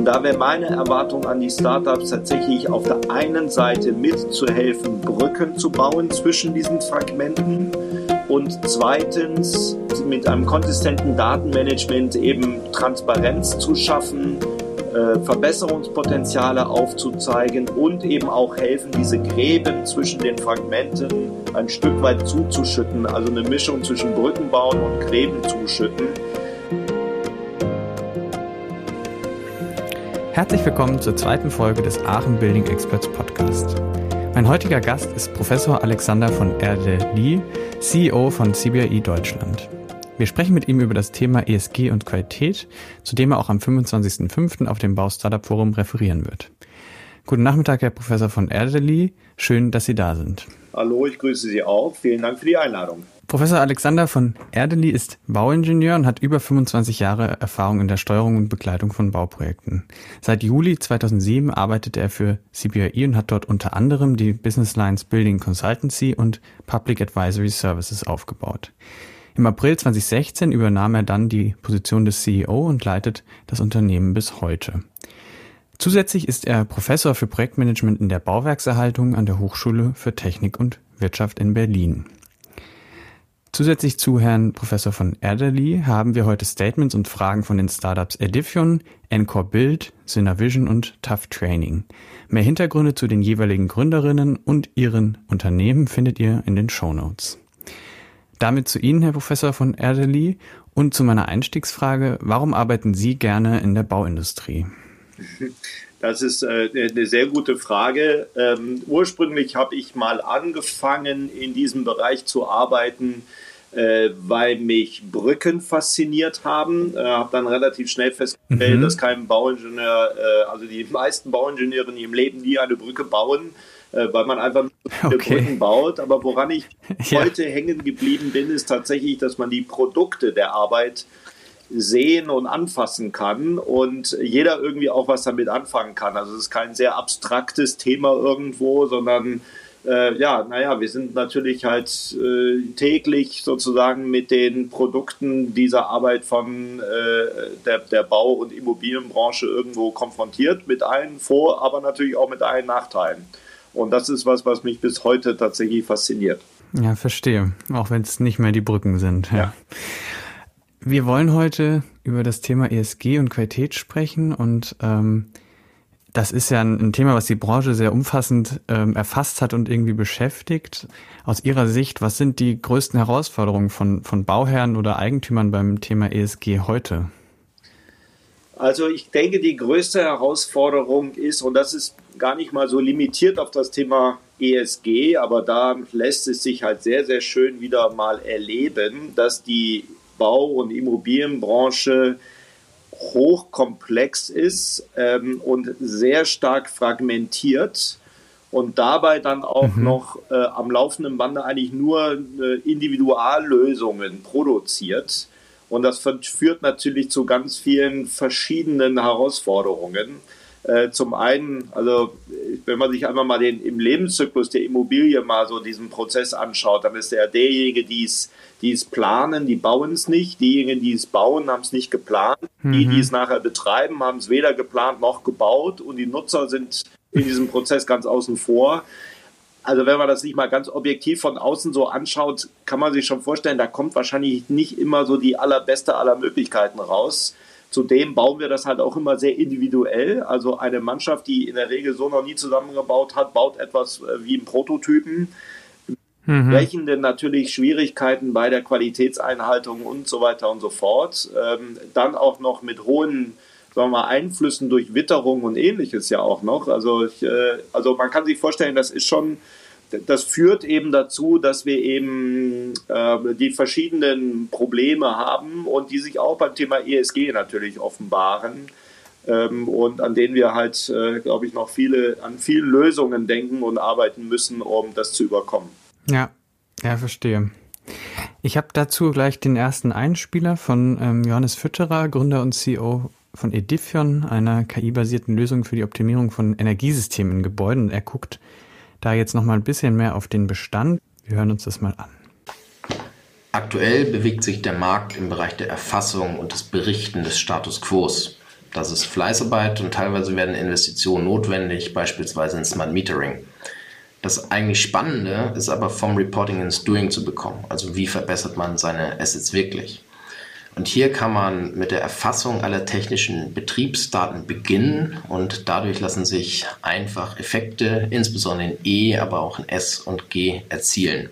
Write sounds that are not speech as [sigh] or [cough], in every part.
Und da wäre meine Erwartung an die Startups tatsächlich auf der einen Seite mitzuhelfen, Brücken zu bauen zwischen diesen Fragmenten und zweitens mit einem konsistenten Datenmanagement eben Transparenz zu schaffen, äh, Verbesserungspotenziale aufzuzeigen und eben auch helfen, diese Gräben zwischen den Fragmenten ein Stück weit zuzuschütten, also eine Mischung zwischen Brücken bauen und Gräben zuschütten. Herzlich willkommen zur zweiten Folge des Aachen Building Experts Podcast. Mein heutiger Gast ist Professor Alexander von Erde-Lee, CEO von CBI Deutschland. Wir sprechen mit ihm über das Thema ESG und Qualität, zu dem er auch am 25.05. auf dem Bau Startup Forum referieren wird. Guten Nachmittag, Herr Professor von Erdeli. Schön, dass Sie da sind. Hallo, ich grüße Sie auch. Vielen Dank für die Einladung. Professor Alexander von Erdeli ist Bauingenieur und hat über 25 Jahre Erfahrung in der Steuerung und Begleitung von Bauprojekten. Seit Juli 2007 arbeitet er für CBRE und hat dort unter anderem die Business Lines Building Consultancy und Public Advisory Services aufgebaut. Im April 2016 übernahm er dann die Position des CEO und leitet das Unternehmen bis heute. Zusätzlich ist er Professor für Projektmanagement in der Bauwerkserhaltung an der Hochschule für Technik und Wirtschaft in Berlin. Zusätzlich zu Herrn Professor von Erderly haben wir heute Statements und Fragen von den Startups Edifion, Encore Build, Synavision und Tough Training. Mehr Hintergründe zu den jeweiligen Gründerinnen und ihren Unternehmen findet ihr in den Show Notes. Damit zu Ihnen, Herr Professor von Erderly, und zu meiner Einstiegsfrage, warum arbeiten Sie gerne in der Bauindustrie? [laughs] Das ist äh, eine sehr gute Frage. Ähm, ursprünglich habe ich mal angefangen, in diesem Bereich zu arbeiten, äh, weil mich Brücken fasziniert haben. Äh, habe dann relativ schnell festgestellt, mhm. dass kein Bauingenieur, äh, also die meisten Bauingenieure im Leben nie eine Brücke bauen, äh, weil man einfach [laughs] okay. Brücken baut. Aber woran ich [laughs] ja. heute hängen geblieben bin, ist tatsächlich, dass man die Produkte der Arbeit sehen und anfassen kann und jeder irgendwie auch was damit anfangen kann. Also es ist kein sehr abstraktes Thema irgendwo, sondern äh, ja, naja, wir sind natürlich halt äh, täglich sozusagen mit den Produkten dieser Arbeit von äh, der, der Bau- und Immobilienbranche irgendwo konfrontiert, mit allen Vor-, aber natürlich auch mit allen Nachteilen. Und das ist was, was mich bis heute tatsächlich fasziniert. Ja, verstehe. Auch wenn es nicht mehr die Brücken sind. ja. ja. Wir wollen heute über das Thema ESG und Qualität sprechen und ähm, das ist ja ein, ein, Thema, was die Branche sehr umfassend ähm, erfasst hat und irgendwie beschäftigt. Aus Ihrer Sicht, was sind die größten Herausforderungen von, von Bauherren oder Eigentümern beim Thema ESG heute? Also ich denke, die größte Herausforderung ist, und das ist gar nicht mal so limitiert auf das Thema ESG, aber da lässt es sich halt sehr, sehr schön wieder mal erleben, dass die Bau- und Immobilienbranche hochkomplex ist ähm, und sehr stark fragmentiert und dabei dann auch mhm. noch äh, am laufenden Bande eigentlich nur äh, Individuallösungen produziert. Und das führt natürlich zu ganz vielen verschiedenen Herausforderungen. Äh, zum einen, also wenn man sich einmal mal den im Lebenszyklus der Immobilie mal so diesen Prozess anschaut, dann ist er derjenige, die es, die es planen, die bauen es nicht. Diejenigen, die es bauen, haben es nicht geplant. Mhm. Die, die mhm. es nachher betreiben, haben es weder geplant noch gebaut. Und die Nutzer sind in diesem Prozess ganz außen vor. Also wenn man das nicht mal ganz objektiv von außen so anschaut, kann man sich schon vorstellen, da kommt wahrscheinlich nicht immer so die allerbeste aller Möglichkeiten raus. Zudem bauen wir das halt auch immer sehr individuell. Also eine Mannschaft, die in der Regel so noch nie zusammengebaut hat, baut etwas äh, wie ein Prototypen. Mhm. Welchen denn natürlich Schwierigkeiten bei der Qualitätseinhaltung und so weiter und so fort. Ähm, dann auch noch mit hohen sagen wir mal, Einflüssen durch Witterung und ähnliches ja auch noch. Also, ich, äh, also man kann sich vorstellen, das ist schon das führt eben dazu, dass wir eben äh, die verschiedenen Probleme haben und die sich auch beim Thema ESG natürlich offenbaren ähm, und an denen wir halt, äh, glaube ich, noch viele an vielen Lösungen denken und arbeiten müssen, um das zu überkommen. Ja, ja, verstehe. Ich habe dazu gleich den ersten Einspieler von ähm, Johannes Fütterer, Gründer und CEO von Edifion, einer KI-basierten Lösung für die Optimierung von Energiesystemen in Gebäuden. Er guckt da jetzt noch mal ein bisschen mehr auf den Bestand. Wir hören uns das mal an. Aktuell bewegt sich der Markt im Bereich der Erfassung und des Berichten des Status quos. Das ist Fleißarbeit und teilweise werden Investitionen notwendig, beispielsweise in Smart Metering. Das eigentlich Spannende ist aber vom Reporting ins Doing zu bekommen. Also wie verbessert man seine Assets wirklich? Und hier kann man mit der Erfassung aller technischen Betriebsdaten beginnen und dadurch lassen sich einfach Effekte, insbesondere in E, aber auch in S und G erzielen.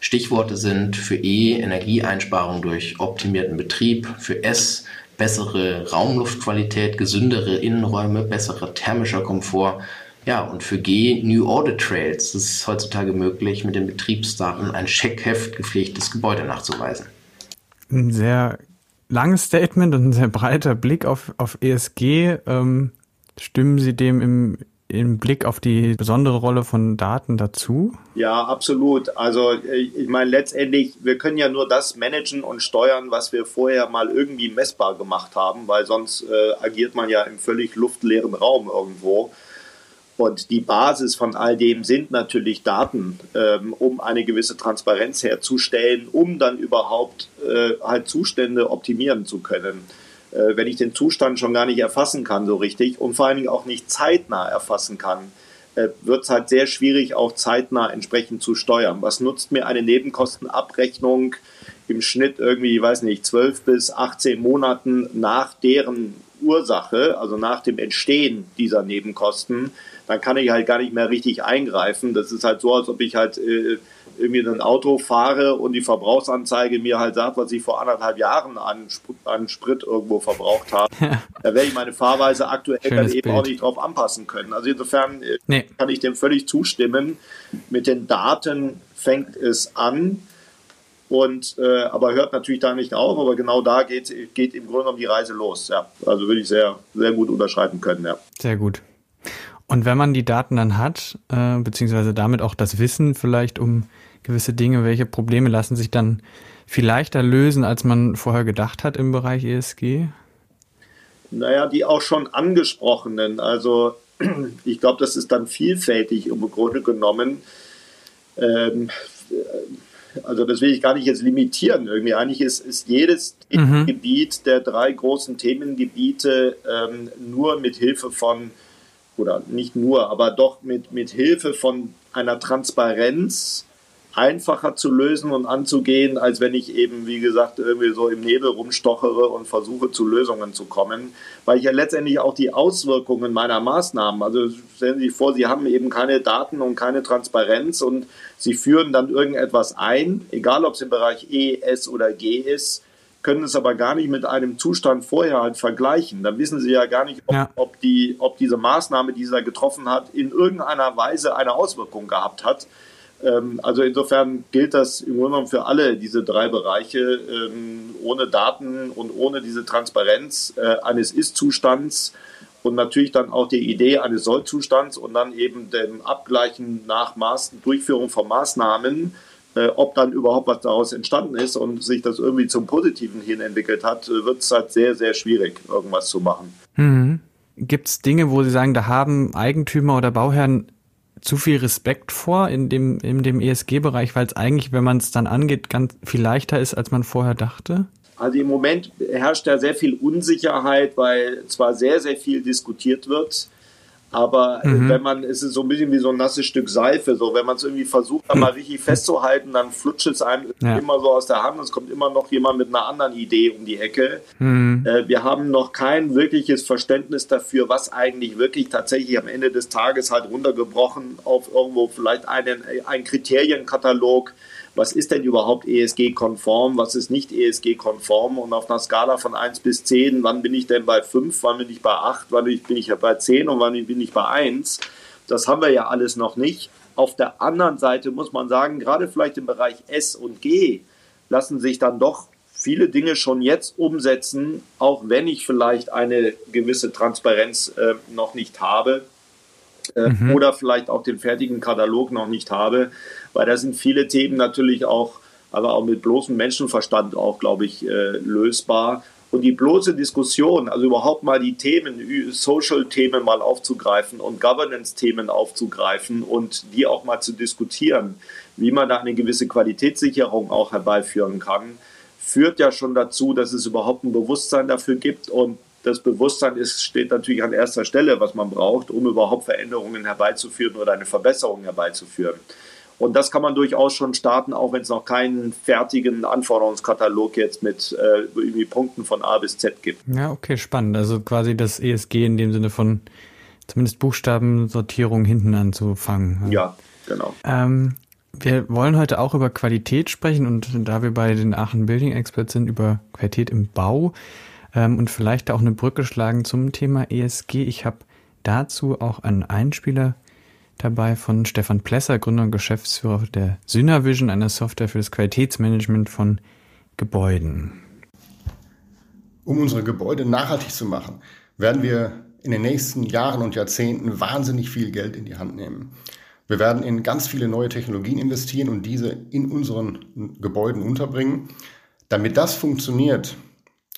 Stichworte sind für E Energieeinsparung durch optimierten Betrieb, für S bessere Raumluftqualität, gesündere Innenräume, besserer thermischer Komfort. Ja, und für G New Audit Trails. Es ist heutzutage möglich, mit den Betriebsdaten ein Scheckheft gepflegtes Gebäude nachzuweisen. Ein sehr langes Statement und ein sehr breiter Blick auf, auf ESG. Ähm, stimmen Sie dem im, im Blick auf die besondere Rolle von Daten dazu? Ja, absolut. Also ich meine, letztendlich, wir können ja nur das managen und steuern, was wir vorher mal irgendwie messbar gemacht haben, weil sonst äh, agiert man ja im völlig luftleeren Raum irgendwo. Und die Basis von all dem sind natürlich Daten, ähm, um eine gewisse Transparenz herzustellen, um dann überhaupt äh, halt Zustände optimieren zu können. Äh, wenn ich den Zustand schon gar nicht erfassen kann so richtig und vor allen Dingen auch nicht zeitnah erfassen kann, äh, wird es halt sehr schwierig, auch zeitnah entsprechend zu steuern. Was nutzt mir eine Nebenkostenabrechnung im Schnitt irgendwie, ich weiß nicht, 12 bis 18 Monaten nach deren Ursache, also nach dem Entstehen dieser Nebenkosten, dann kann ich halt gar nicht mehr richtig eingreifen. Das ist halt so, als ob ich halt äh, irgendwie ein Auto fahre und die Verbrauchsanzeige mir halt sagt, was ich vor anderthalb Jahren an, an Sprit irgendwo verbraucht habe. da werde ich meine Fahrweise aktuell Schönes dann eben Bild. auch nicht drauf anpassen können. Also insofern äh, nee. kann ich dem völlig zustimmen. Mit den Daten fängt es an. Und äh, aber hört natürlich da nicht auf, aber genau da geht, geht im Grunde genommen die Reise los. Ja, also würde ich sehr, sehr gut unterschreiben können. Ja. Sehr gut. Und wenn man die Daten dann hat, äh, beziehungsweise damit auch das Wissen vielleicht um gewisse Dinge, welche Probleme lassen sich dann viel leichter lösen, als man vorher gedacht hat im Bereich ESG? Naja, die auch schon angesprochenen. Also [clears throat] ich glaube, das ist dann vielfältig im Grunde genommen. Ähm, also das will ich gar nicht jetzt limitieren irgendwie. Eigentlich ist, ist jedes mhm. Gebiet der drei großen Themengebiete ähm, nur mit Hilfe von oder nicht nur, aber doch mit, mit Hilfe von einer Transparenz einfacher zu lösen und anzugehen, als wenn ich eben, wie gesagt, irgendwie so im Nebel rumstochere und versuche, zu Lösungen zu kommen, weil ich ja letztendlich auch die Auswirkungen meiner Maßnahmen, also stellen Sie sich vor, Sie haben eben keine Daten und keine Transparenz und Sie führen dann irgendetwas ein, egal ob es im Bereich E, S oder G ist, können es aber gar nicht mit einem Zustand vorher halt vergleichen. Dann wissen sie ja gar nicht, ob, ja. ob, die, ob diese Maßnahme, die sie getroffen hat, in irgendeiner Weise eine Auswirkung gehabt hat. Ähm, also insofern gilt das im Grunde genommen für alle diese drei Bereiche. Ähm, ohne Daten und ohne diese Transparenz äh, eines Ist-Zustands und natürlich dann auch die Idee eines Soll-Zustands und dann eben dem Abgleichen nach Maß Durchführung von Maßnahmen ob dann überhaupt was daraus entstanden ist und sich das irgendwie zum Positiven hin entwickelt hat, äh, wird es halt sehr, sehr schwierig, irgendwas zu machen. Mhm. Gibt es Dinge, wo Sie sagen, da haben Eigentümer oder Bauherren zu viel Respekt vor in dem, in dem ESG-Bereich, weil es eigentlich, wenn man es dann angeht, ganz viel leichter ist, als man vorher dachte? Also im Moment herrscht da sehr viel Unsicherheit, weil zwar sehr, sehr viel diskutiert wird, aber mhm. wenn man, es ist so ein bisschen wie so ein nasses Stück Seife, so wenn man es irgendwie versucht, da mal richtig festzuhalten, dann flutscht es einem ja. immer so aus der Hand. Es kommt immer noch jemand mit einer anderen Idee um die Ecke. Mhm. Äh, wir haben noch kein wirkliches Verständnis dafür, was eigentlich wirklich tatsächlich am Ende des Tages halt runtergebrochen auf irgendwo vielleicht einen, ein Kriterienkatalog was ist denn überhaupt ESG-konform, was ist nicht ESG-konform und auf einer Skala von 1 bis 10, wann bin ich denn bei 5, wann bin ich bei 8, wann bin ich bei 10 und wann bin ich bei 1. Das haben wir ja alles noch nicht. Auf der anderen Seite muss man sagen, gerade vielleicht im Bereich S und G lassen sich dann doch viele Dinge schon jetzt umsetzen, auch wenn ich vielleicht eine gewisse Transparenz äh, noch nicht habe äh, mhm. oder vielleicht auch den fertigen Katalog noch nicht habe, weil da sind viele Themen natürlich auch, aber auch mit bloßem Menschenverstand auch, glaube ich, äh, lösbar. Und die bloße Diskussion, also überhaupt mal die Themen, Social-Themen mal aufzugreifen und Governance-Themen aufzugreifen und die auch mal zu diskutieren, wie man da eine gewisse Qualitätssicherung auch herbeiführen kann, führt ja schon dazu, dass es überhaupt ein Bewusstsein dafür gibt und das Bewusstsein ist, steht natürlich an erster Stelle, was man braucht, um überhaupt Veränderungen herbeizuführen oder eine Verbesserung herbeizuführen. Und das kann man durchaus schon starten, auch wenn es noch keinen fertigen Anforderungskatalog jetzt mit äh, irgendwie Punkten von A bis Z gibt. Ja, okay, spannend. Also quasi das ESG in dem Sinne von zumindest Buchstabensortierung hinten anzufangen. Ja, genau. Ähm, wir wollen heute auch über Qualität sprechen und da wir bei den Aachen Building Experts sind, über Qualität im Bau ähm, und vielleicht auch eine Brücke schlagen zum Thema ESG. Ich habe dazu auch einen Einspieler dabei von Stefan Plesser, Gründer und Geschäftsführer der Synavision, einer Software für das Qualitätsmanagement von Gebäuden. Um unsere Gebäude nachhaltig zu machen, werden wir in den nächsten Jahren und Jahrzehnten wahnsinnig viel Geld in die Hand nehmen. Wir werden in ganz viele neue Technologien investieren und diese in unseren Gebäuden unterbringen. Damit das funktioniert,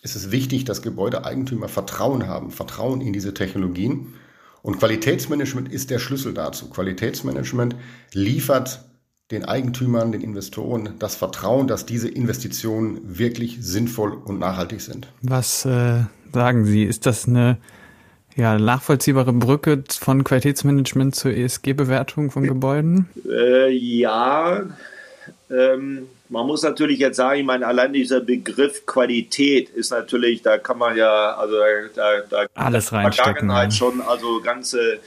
ist es wichtig, dass Gebäudeeigentümer Vertrauen haben, Vertrauen in diese Technologien. Und Qualitätsmanagement ist der Schlüssel dazu. Qualitätsmanagement liefert den Eigentümern, den Investoren das Vertrauen, dass diese Investitionen wirklich sinnvoll und nachhaltig sind. Was äh, sagen Sie? Ist das eine ja, nachvollziehbare Brücke von Qualitätsmanagement zur ESG-Bewertung von Gebäuden? Äh, ja, ähm, man muss natürlich jetzt sagen, ich meine, allein dieser Begriff Qualität ist natürlich, da kann man ja, also da, da alles reinstecken. Vergangenheit schon, also ganze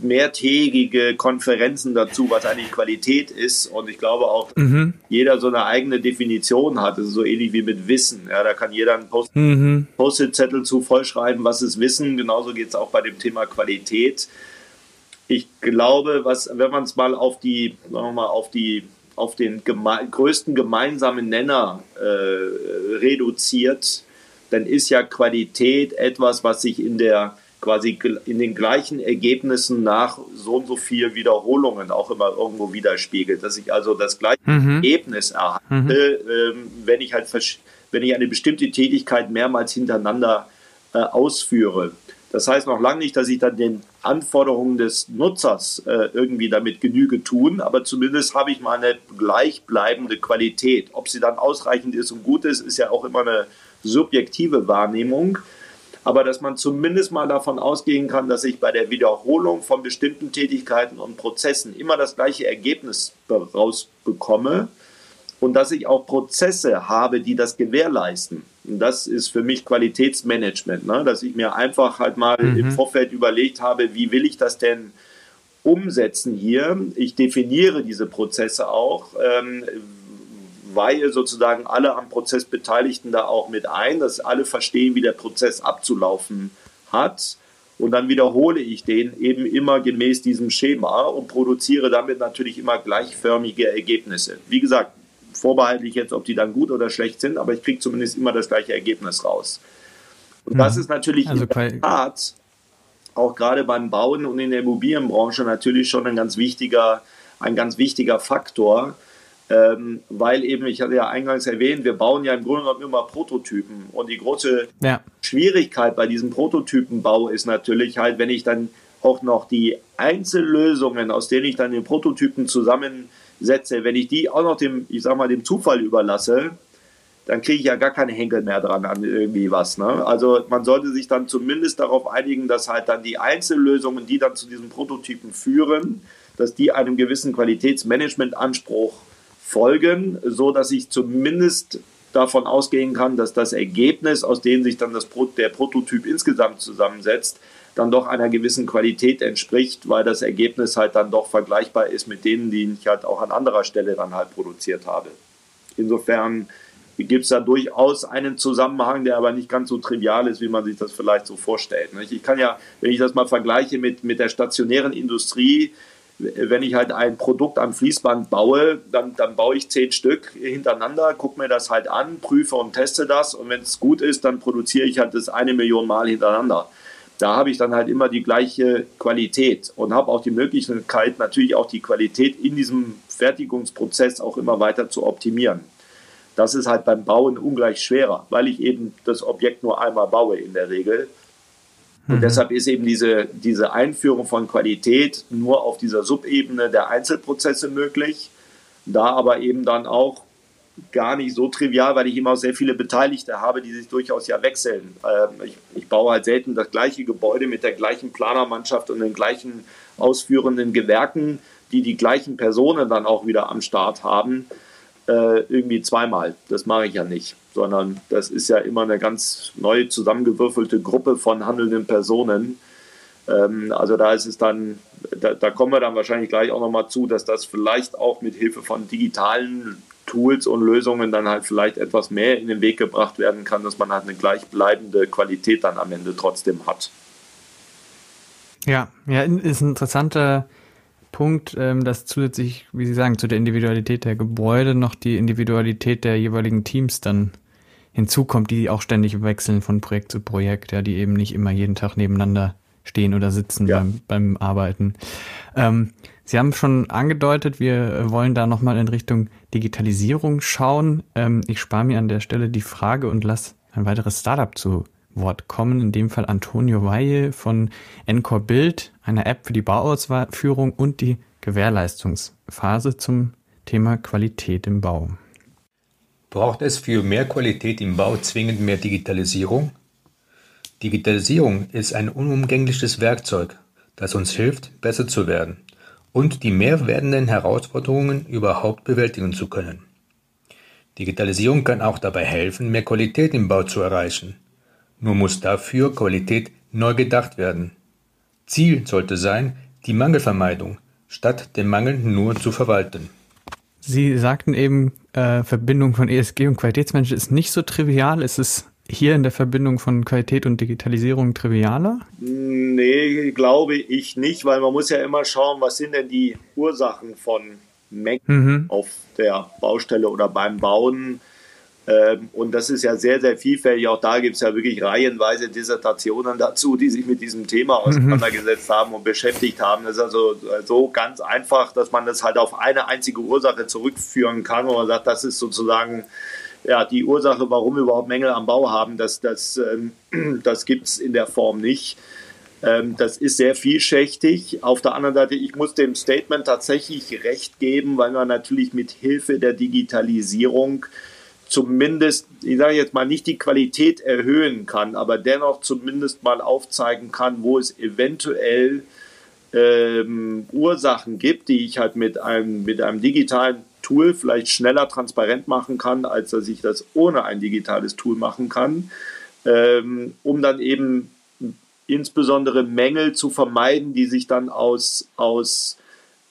mehrtägige Konferenzen dazu, was eigentlich Qualität ist. Und ich glaube auch, mhm. jeder so eine eigene Definition hat. Das ist so ähnlich wie mit Wissen. Ja, da kann jeder einen mhm. Post-it-Zettel zu vollschreiben, was ist Wissen. Genauso geht es auch bei dem Thema Qualität. Ich glaube, was, wenn man es mal auf die, sagen wir mal, auf die auf den geme größten gemeinsamen Nenner äh, reduziert, dann ist ja Qualität etwas, was sich in der quasi in den gleichen Ergebnissen nach so und so viel Wiederholungen auch immer irgendwo widerspiegelt, dass ich also das gleiche mhm. Ergebnis erhalte, mhm. ähm, wenn ich halt wenn ich eine bestimmte Tätigkeit mehrmals hintereinander äh, ausführe. Das heißt noch lange nicht, dass ich dann den Anforderungen des Nutzers äh, irgendwie damit Genüge tun, aber zumindest habe ich mal eine gleichbleibende Qualität. Ob sie dann ausreichend ist und gut ist, ist ja auch immer eine subjektive Wahrnehmung. Aber dass man zumindest mal davon ausgehen kann, dass ich bei der Wiederholung von bestimmten Tätigkeiten und Prozessen immer das gleiche Ergebnis rausbekomme und dass ich auch Prozesse habe, die das gewährleisten. Und das ist für mich Qualitätsmanagement, ne? dass ich mir einfach halt mal mhm. im Vorfeld überlegt habe, wie will ich das denn umsetzen hier. Ich definiere diese Prozesse auch, ähm, weihe sozusagen alle am Prozess Beteiligten da auch mit ein, dass alle verstehen, wie der Prozess abzulaufen hat. Und dann wiederhole ich den eben immer gemäß diesem Schema und produziere damit natürlich immer gleichförmige Ergebnisse. Wie gesagt, vorbehaltlich jetzt, ob die dann gut oder schlecht sind, aber ich kriege zumindest immer das gleiche Ergebnis raus. Und das ist natürlich also in der Tat auch gerade beim Bauen und in der Immobilienbranche natürlich schon ein ganz wichtiger, ein ganz wichtiger Faktor, ähm, weil eben, ich hatte ja eingangs erwähnt, wir bauen ja im Grunde genommen immer Prototypen. Und die große ja. Schwierigkeit bei diesem Prototypenbau ist natürlich halt, wenn ich dann auch noch die Einzellösungen, aus denen ich dann den Prototypen zusammen setze, wenn ich die auch noch dem, ich sag mal, dem Zufall überlasse, dann kriege ich ja gar keine Henkel mehr dran an irgendwie was. Ne? Also man sollte sich dann zumindest darauf einigen, dass halt dann die Einzellösungen, die dann zu diesem Prototypen führen, dass die einem gewissen Qualitätsmanagementanspruch folgen, so dass ich zumindest davon ausgehen kann, dass das Ergebnis, aus dem sich dann das der Prototyp insgesamt zusammensetzt, dann doch einer gewissen Qualität entspricht, weil das Ergebnis halt dann doch vergleichbar ist mit denen, die ich halt auch an anderer Stelle dann halt produziert habe. Insofern gibt es da durchaus einen Zusammenhang, der aber nicht ganz so trivial ist, wie man sich das vielleicht so vorstellt. Ich kann ja, wenn ich das mal vergleiche mit, mit der stationären Industrie, wenn ich halt ein Produkt am Fließband baue, dann, dann baue ich zehn Stück hintereinander, gucke mir das halt an, prüfe und teste das und wenn es gut ist, dann produziere ich halt das eine Million Mal hintereinander da habe ich dann halt immer die gleiche Qualität und habe auch die Möglichkeit, natürlich auch die Qualität in diesem Fertigungsprozess auch immer weiter zu optimieren. Das ist halt beim Bauen ungleich schwerer, weil ich eben das Objekt nur einmal baue in der Regel. Und mhm. deshalb ist eben diese, diese Einführung von Qualität nur auf dieser Subebene der Einzelprozesse möglich, da aber eben dann auch gar nicht so trivial, weil ich immer auch sehr viele Beteiligte habe, die sich durchaus ja wechseln. Ähm, ich, ich, baue halt selten das gleiche Gebäude mit der gleichen Planermannschaft und den gleichen ausführenden Gewerken, die die gleichen Personen dann auch wieder am Start haben, äh, irgendwie zweimal. Das mache ich ja nicht, sondern das ist ja immer eine ganz neu zusammengewürfelte Gruppe von handelnden Personen. Ähm, also da ist es dann, da, da kommen wir dann wahrscheinlich gleich auch nochmal zu, dass das vielleicht auch mit Hilfe von digitalen Tools und Lösungen dann halt vielleicht etwas mehr in den Weg gebracht werden kann, dass man halt eine gleichbleibende Qualität dann am Ende trotzdem hat. Ja, ja, ist ein interessanter Punkt, ähm, dass zusätzlich, wie Sie sagen, zu der Individualität der Gebäude noch die Individualität der jeweiligen Teams dann hinzukommt, die auch ständig wechseln von Projekt zu Projekt, ja, die eben nicht immer jeden Tag nebeneinander stehen oder sitzen ja. beim, beim Arbeiten. Ähm, Sie haben schon angedeutet, wir wollen da nochmal in Richtung Digitalisierung schauen. Ähm, ich spare mir an der Stelle die Frage und lasse ein weiteres Startup zu Wort kommen, in dem Fall Antonio Weihe von Encore Build, einer App für die Bauausführung und die Gewährleistungsphase zum Thema Qualität im Bau. Braucht es für mehr Qualität im Bau zwingend mehr Digitalisierung? Digitalisierung ist ein unumgängliches Werkzeug, das uns hilft, besser zu werden und die mehr werdenden Herausforderungen überhaupt bewältigen zu können. Digitalisierung kann auch dabei helfen, mehr Qualität im Bau zu erreichen. Nur muss dafür Qualität neu gedacht werden. Ziel sollte sein, die Mangelvermeidung, statt den Mangel nur zu verwalten. Sie sagten eben, äh, Verbindung von ESG und Qualitätsmanagement ist nicht so trivial. Ist es hier in der Verbindung von Qualität und Digitalisierung trivialer? Nee, glaube ich nicht, weil man muss ja immer schauen, was sind denn die Ursachen von Mengen mhm. auf der Baustelle oder beim Bauen. Ähm, und das ist ja sehr, sehr vielfältig. Auch da gibt es ja wirklich reihenweise Dissertationen dazu, die sich mit diesem Thema mhm. auseinandergesetzt mhm. haben und beschäftigt haben. Das ist also so ganz einfach, dass man das halt auf eine einzige Ursache zurückführen kann, wo man sagt, das ist sozusagen ja, die Ursache, warum wir überhaupt Mängel am Bau haben, das, das, ähm, [clears throat] das gibt es in der Form nicht. Ähm, das ist sehr vielschichtig. Auf der anderen Seite, ich muss dem Statement tatsächlich recht geben, weil man natürlich mit Hilfe der Digitalisierung zumindest, ich sage jetzt mal, nicht die Qualität erhöhen kann, aber dennoch zumindest mal aufzeigen kann, wo es eventuell ähm, Ursachen gibt, die ich halt mit einem, mit einem digitalen Tool vielleicht schneller transparent machen kann, als dass ich das ohne ein digitales Tool machen kann, ähm, um dann eben insbesondere Mängel zu vermeiden, die sich dann aus, aus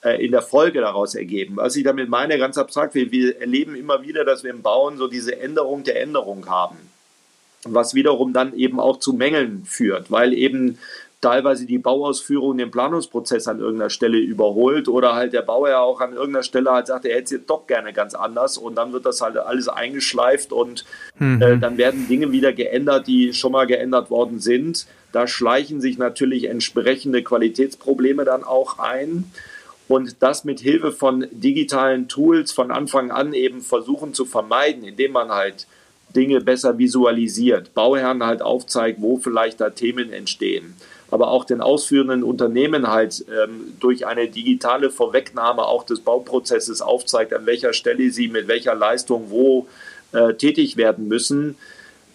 äh, in der Folge daraus ergeben. Was ich damit meine, ganz abstrakt, wir, wir erleben immer wieder, dass wir im Bauen so diese Änderung der Änderung haben was wiederum dann eben auch zu Mängeln führt, weil eben teilweise die Bauausführung den Planungsprozess an irgendeiner Stelle überholt oder halt der Bauer ja auch an irgendeiner Stelle halt sagt, er hätte es jetzt doch gerne ganz anders und dann wird das halt alles eingeschleift und mhm. äh, dann werden Dinge wieder geändert, die schon mal geändert worden sind. Da schleichen sich natürlich entsprechende Qualitätsprobleme dann auch ein und das mit Hilfe von digitalen Tools von Anfang an eben versuchen zu vermeiden, indem man halt Dinge besser visualisiert, Bauherren halt aufzeigt, wo vielleicht da Themen entstehen aber auch den ausführenden Unternehmen halt ähm, durch eine digitale Vorwegnahme auch des Bauprozesses aufzeigt, an welcher Stelle sie mit welcher Leistung wo äh, tätig werden müssen.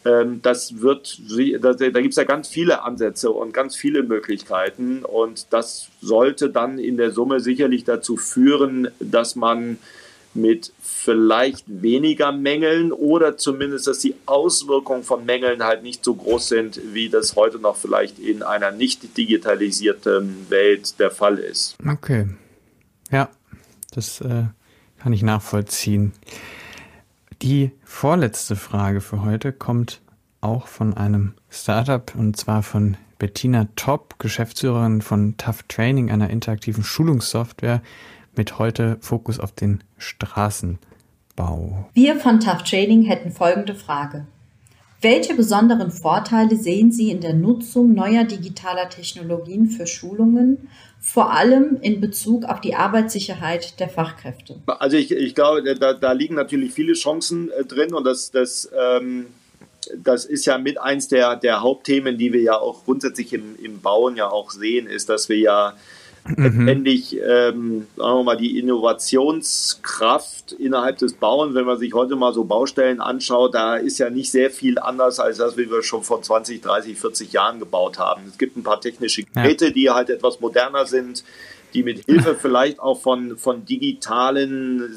Ähm, das wird, da, da gibt es ja ganz viele Ansätze und ganz viele Möglichkeiten und das sollte dann in der Summe sicherlich dazu führen, dass man mit vielleicht weniger Mängeln oder zumindest, dass die Auswirkungen von Mängeln halt nicht so groß sind, wie das heute noch vielleicht in einer nicht digitalisierten Welt der Fall ist. Okay. Ja, das äh, kann ich nachvollziehen. Die vorletzte Frage für heute kommt auch von einem Startup und zwar von Bettina Topp, Geschäftsführerin von Tough Training, einer interaktiven Schulungssoftware, mit heute Fokus auf den Straßenbau. Wir von Tough Trading hätten folgende Frage. Welche besonderen Vorteile sehen Sie in der Nutzung neuer digitaler Technologien für Schulungen, vor allem in Bezug auf die Arbeitssicherheit der Fachkräfte? Also ich, ich glaube, da, da, liegen natürlich viele Chancen äh, drin und das, das, ähm, das ist ja mit eins der, der Hauptthemen, die wir ja auch grundsätzlich im, im Bauen ja auch sehen, ist, dass wir ja. Letztendlich, ähm, sagen wir mal, die Innovationskraft innerhalb des Bauens, wenn man sich heute mal so Baustellen anschaut, da ist ja nicht sehr viel anders als das, wie wir schon vor 20, 30, 40 Jahren gebaut haben. Es gibt ein paar technische Geräte, ja. die halt etwas moderner sind die mit Hilfe [laughs] vielleicht auch von, von digitalen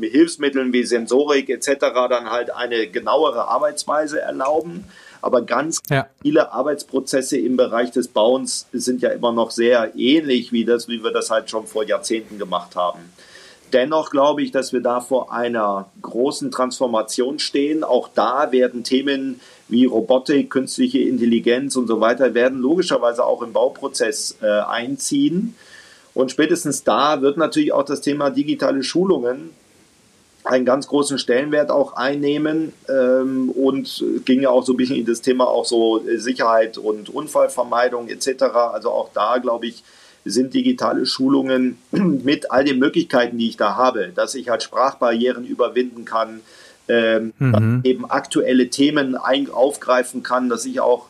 Hilfsmitteln wie Sensorik etc. dann halt eine genauere Arbeitsweise erlauben. Aber ganz ja. viele Arbeitsprozesse im Bereich des Bauens sind ja immer noch sehr ähnlich wie das, wie wir das halt schon vor Jahrzehnten gemacht haben. Dennoch glaube ich, dass wir da vor einer großen Transformation stehen. Auch da werden Themen wie Robotik, künstliche Intelligenz und so weiter werden logischerweise auch im Bauprozess äh, einziehen. Und spätestens da wird natürlich auch das Thema digitale Schulungen einen ganz großen Stellenwert auch einnehmen ähm, und ging ja auch so ein bisschen in das Thema auch so Sicherheit und Unfallvermeidung etc. Also auch da glaube ich sind digitale Schulungen [clears throat] mit all den Möglichkeiten, die ich da habe, dass ich halt Sprachbarrieren überwinden kann, ähm, mhm. eben aktuelle Themen ein, aufgreifen kann, dass ich auch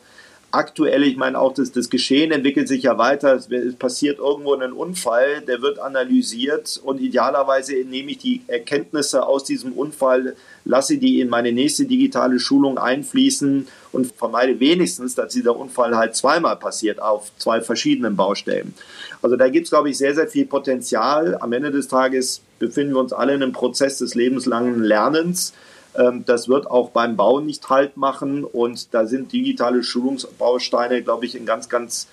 aktuell, ich meine auch, das, das Geschehen entwickelt sich ja weiter. Es, es, passiert irgendwo ein Unfall, der wird analysiert und idealerweise nehme ich die Erkenntnisse aus diesem Unfall, lasse die in meine nächste digitale Schulung einfließen und vermeide wenigstens, dass dieser Unfall halt zweimal passiert auf zwei verschiedenen Baustellen. Also da gibt es, glaube ich, sehr, sehr viel Potenzial. Am Ende des Tages befinden wir uns alle in einem Prozess des lebenslangen Lernens. Ähm, das wird auch beim Bau nicht halt machen und da sind digitale Schulungsbausteine, glaube ich, ein ganz, ganz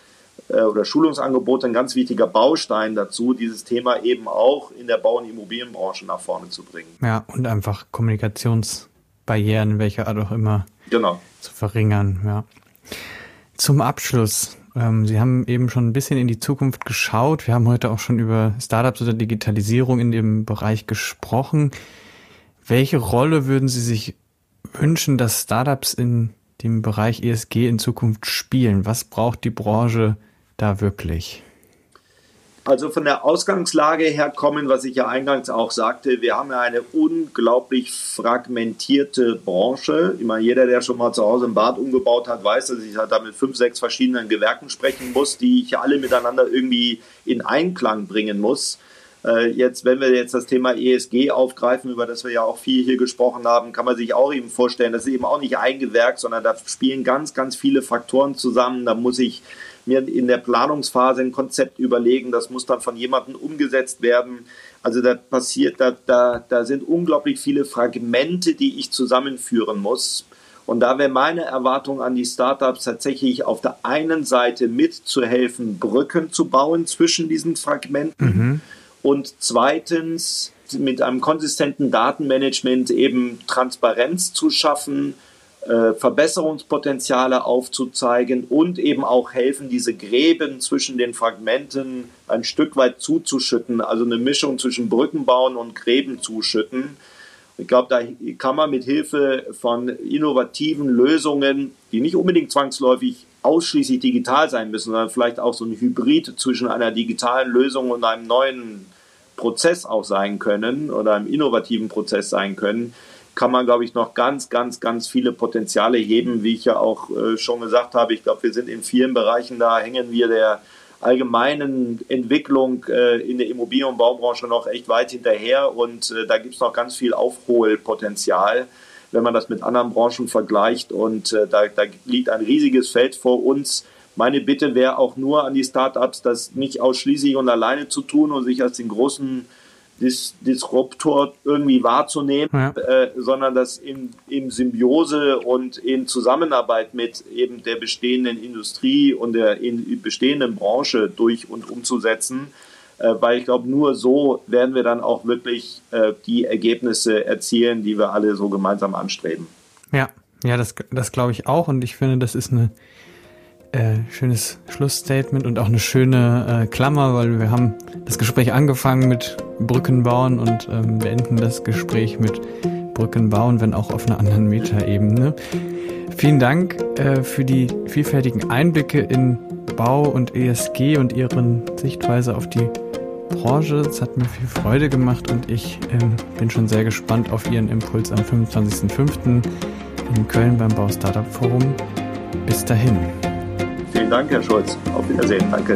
äh, oder Schulungsangebote ein ganz wichtiger Baustein dazu, dieses Thema eben auch in der Bau- und Immobilienbranche nach vorne zu bringen. Ja, und einfach Kommunikationsbarrieren, welche Art auch immer, genau. zu verringern. Ja. Zum Abschluss. Ähm, Sie haben eben schon ein bisschen in die Zukunft geschaut. Wir haben heute auch schon über Startups oder Digitalisierung in dem Bereich gesprochen. Welche Rolle würden Sie sich wünschen, dass Startups in dem Bereich ESG in Zukunft spielen? Was braucht die Branche da wirklich? Also von der Ausgangslage her kommen, was ich ja eingangs auch sagte, wir haben ja eine unglaublich fragmentierte Branche. Meine, jeder, der schon mal zu Hause ein Bad umgebaut hat, weiß, dass ich halt da mit fünf, sechs verschiedenen Gewerken sprechen muss, die ich alle miteinander irgendwie in Einklang bringen muss. Äh, jetzt, wenn wir jetzt das Thema ESG aufgreifen, über das wir ja auch viel hier gesprochen haben, kann man sich auch eben vorstellen, das ist eben auch nicht ein Gewerk, sondern da spielen ganz, ganz viele Faktoren zusammen. Da muss ich mir in der Planungsphase ein Konzept überlegen, das muss dann von jemandem umgesetzt werden. Also da passiert, da, da, da sind unglaublich viele Fragmente, die ich zusammenführen muss. Und da wäre meine Erwartung an die Startups tatsächlich auf der einen Seite mitzuhelfen, Brücken zu bauen zwischen diesen Fragmenten. Mhm und zweitens mit einem konsistenten Datenmanagement eben Transparenz zu schaffen, äh, Verbesserungspotenziale aufzuzeigen und eben auch helfen, diese Gräben zwischen den Fragmenten ein Stück weit zuzuschütten, also eine Mischung zwischen Brücken bauen und Gräben zuschütten. Ich glaube, da kann man mit Hilfe von innovativen Lösungen, die nicht unbedingt zwangsläufig ausschließlich digital sein müssen, sondern vielleicht auch so ein Hybrid zwischen einer digitalen Lösung und einem neuen Prozess auch sein können oder einem innovativen Prozess sein können, kann man, glaube ich, noch ganz, ganz, ganz viele Potenziale heben, wie ich ja auch äh, schon gesagt habe. Ich glaube, wir sind in vielen Bereichen, da hängen wir der allgemeinen Entwicklung äh, in der Immobilien- und Baubranche noch echt weit hinterher und äh, da gibt es noch ganz viel Aufholpotenzial, wenn man das mit anderen Branchen vergleicht und da, da liegt ein riesiges Feld vor uns, meine Bitte wäre auch nur an die Startups, das nicht ausschließlich und alleine zu tun und sich als den großen Dis Disruptor irgendwie wahrzunehmen, ja. äh, sondern das in, in Symbiose und in Zusammenarbeit mit eben der bestehenden Industrie und der in, bestehenden Branche durch und umzusetzen. Äh, weil ich glaube, nur so werden wir dann auch wirklich äh, die Ergebnisse erzielen, die wir alle so gemeinsam anstreben. Ja, ja, das, das glaube ich auch und ich finde, das ist eine äh, schönes Schlussstatement und auch eine schöne äh, Klammer, weil wir haben das Gespräch angefangen mit Brücken bauen und ähm, beenden das Gespräch mit Brücken bauen, wenn auch auf einer anderen Metaebene. Vielen Dank äh, für die vielfältigen Einblicke in Bau und ESG und Ihren Sichtweise auf die Branche. Es hat mir viel Freude gemacht und ich ähm, bin schon sehr gespannt auf Ihren Impuls am 25.05. in Köln beim Bau Startup Forum. Bis dahin. Vielen Dank, Herr Scholz. Auf Wiedersehen. Danke.